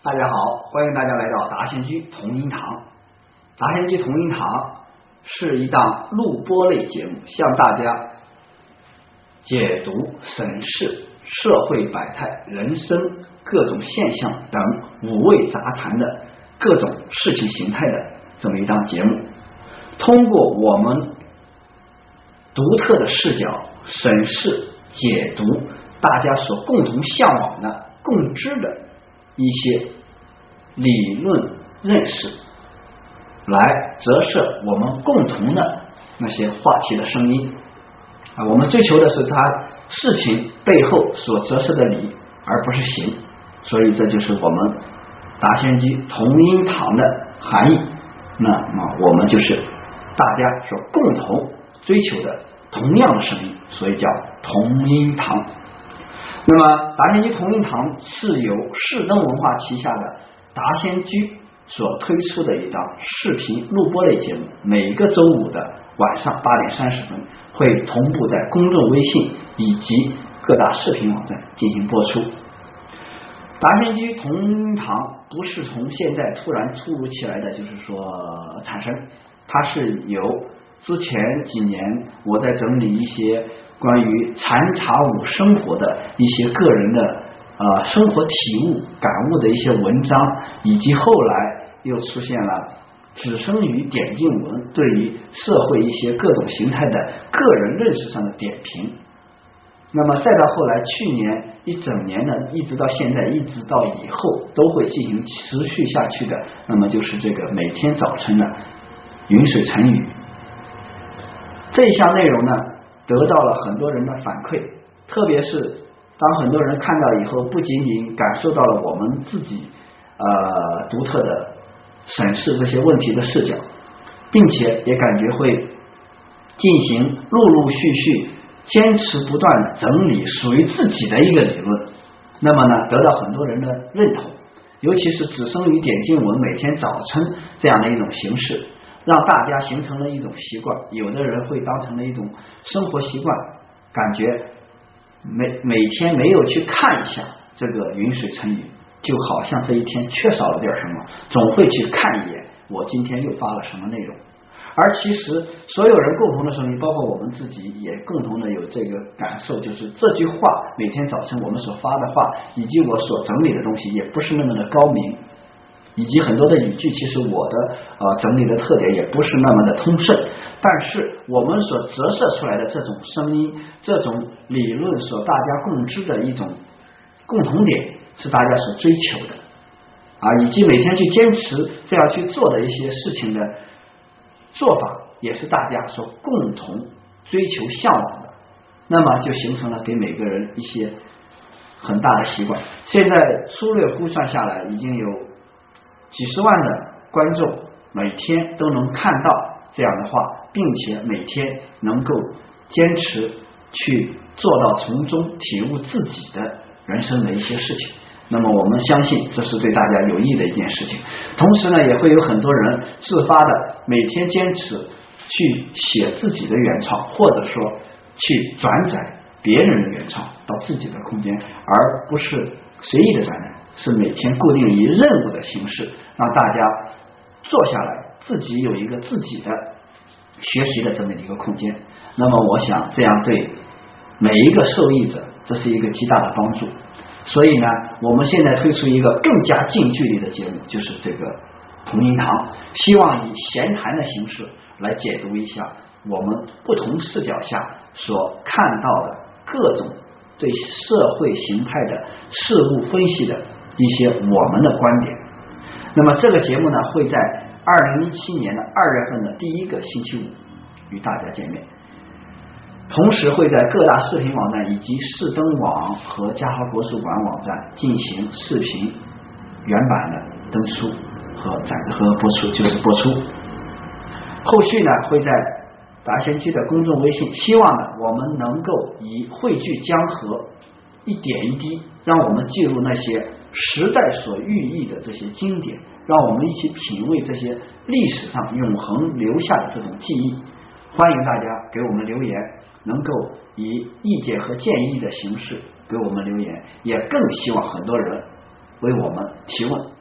大家好，欢迎大家来到达贤居同音堂。达贤居同音堂是一档录播类节目，向大家解读、审视社会百态、人生各种现象等五味杂谈的各种事情形态的这么一档节目。通过我们独特的视角审视、解读大家所共同向往的、共知的一些。理论认识，来折射我们共同的那些话题的声音啊，我们追求的是它事情背后所折射的理，而不是形，所以这就是我们达仙居同音堂的含义。那么我们就是大家所共同追求的同样的声音，所以叫同音堂。那么达仙居同音堂是由世登文化旗下的。达仙居所推出的一档视频录播类节目，每个周五的晚上八点三十分会同步在公众微信以及各大视频网站进行播出。达仙居同音堂不是从现在突然突如其来的，就是说产生，它是由之前几年我在整理一些关于禅茶舞生活的一些个人的。啊，生活体悟、感悟的一些文章，以及后来又出现了只生于点镜文对于社会一些各种形态的个人认识上的点评。那么再到后来，去年一整年呢，一直到现在，一直到以后都会进行持续下去的。那么就是这个每天早晨的云水成语这一项内容呢，得到了很多人的反馈，特别是。当很多人看到以后，不仅仅感受到了我们自己呃独特的审视这些问题的视角，并且也感觉会进行陆陆续续、坚持不断整理属于自己的一个理论，那么呢，得到很多人的认同，尤其是只生于点经文每天早晨这样的一种形式，让大家形成了一种习惯，有的人会当成了一种生活习惯，感觉。每每天没有去看一下这个云水成语，就好像这一天缺少了点什么，总会去看一眼。我今天又发了什么内容？而其实所有人共同的声音，包括我们自己，也共同的有这个感受，就是这句话每天早晨我们所发的话，以及我所整理的东西，也不是那么的高明。以及很多的语句，其实我的呃整理的特点也不是那么的通顺，但是我们所折射出来的这种声音、这种理论所大家共知的一种共同点，是大家所追求的啊，以及每天去坚持这样去做的一些事情的做法，也是大家所共同追求向往的，那么就形成了给每个人一些很大的习惯。现在粗略估算下来，已经有。几十万的观众每天都能看到这样的话，并且每天能够坚持去做到从中体悟自己的人生的一些事情。那么我们相信这是对大家有益的一件事情。同时呢，也会有很多人自发的每天坚持去写自己的原创，或者说去转载别人的原创到自己的空间，而不是随意的转载。是每天固定以任务的形式，让大家坐下来，自己有一个自己的学习的这么一个空间。那么，我想这样对每一个受益者，这是一个极大的帮助。所以呢，我们现在推出一个更加近距离的节目，就是这个同音堂，希望以闲谈的形式来解读一下我们不同视角下所看到的各种对社会形态的事物分析的。一些我们的观点，那么这个节目呢会在二零一七年的二月份的第一个星期五与大家见面，同时会在各大视频网站以及视登网和嘉禾国术馆网站进行视频原版的登出和展和播出，就是播出。后续呢会在达贤居的公众微信，希望呢我们能够以汇聚江河，一点一滴，让我们记录那些。时代所寓意的这些经典，让我们一起品味这些历史上永恒留下的这种记忆。欢迎大家给我们留言，能够以意见和建议的形式给我们留言，也更希望很多人为我们提问。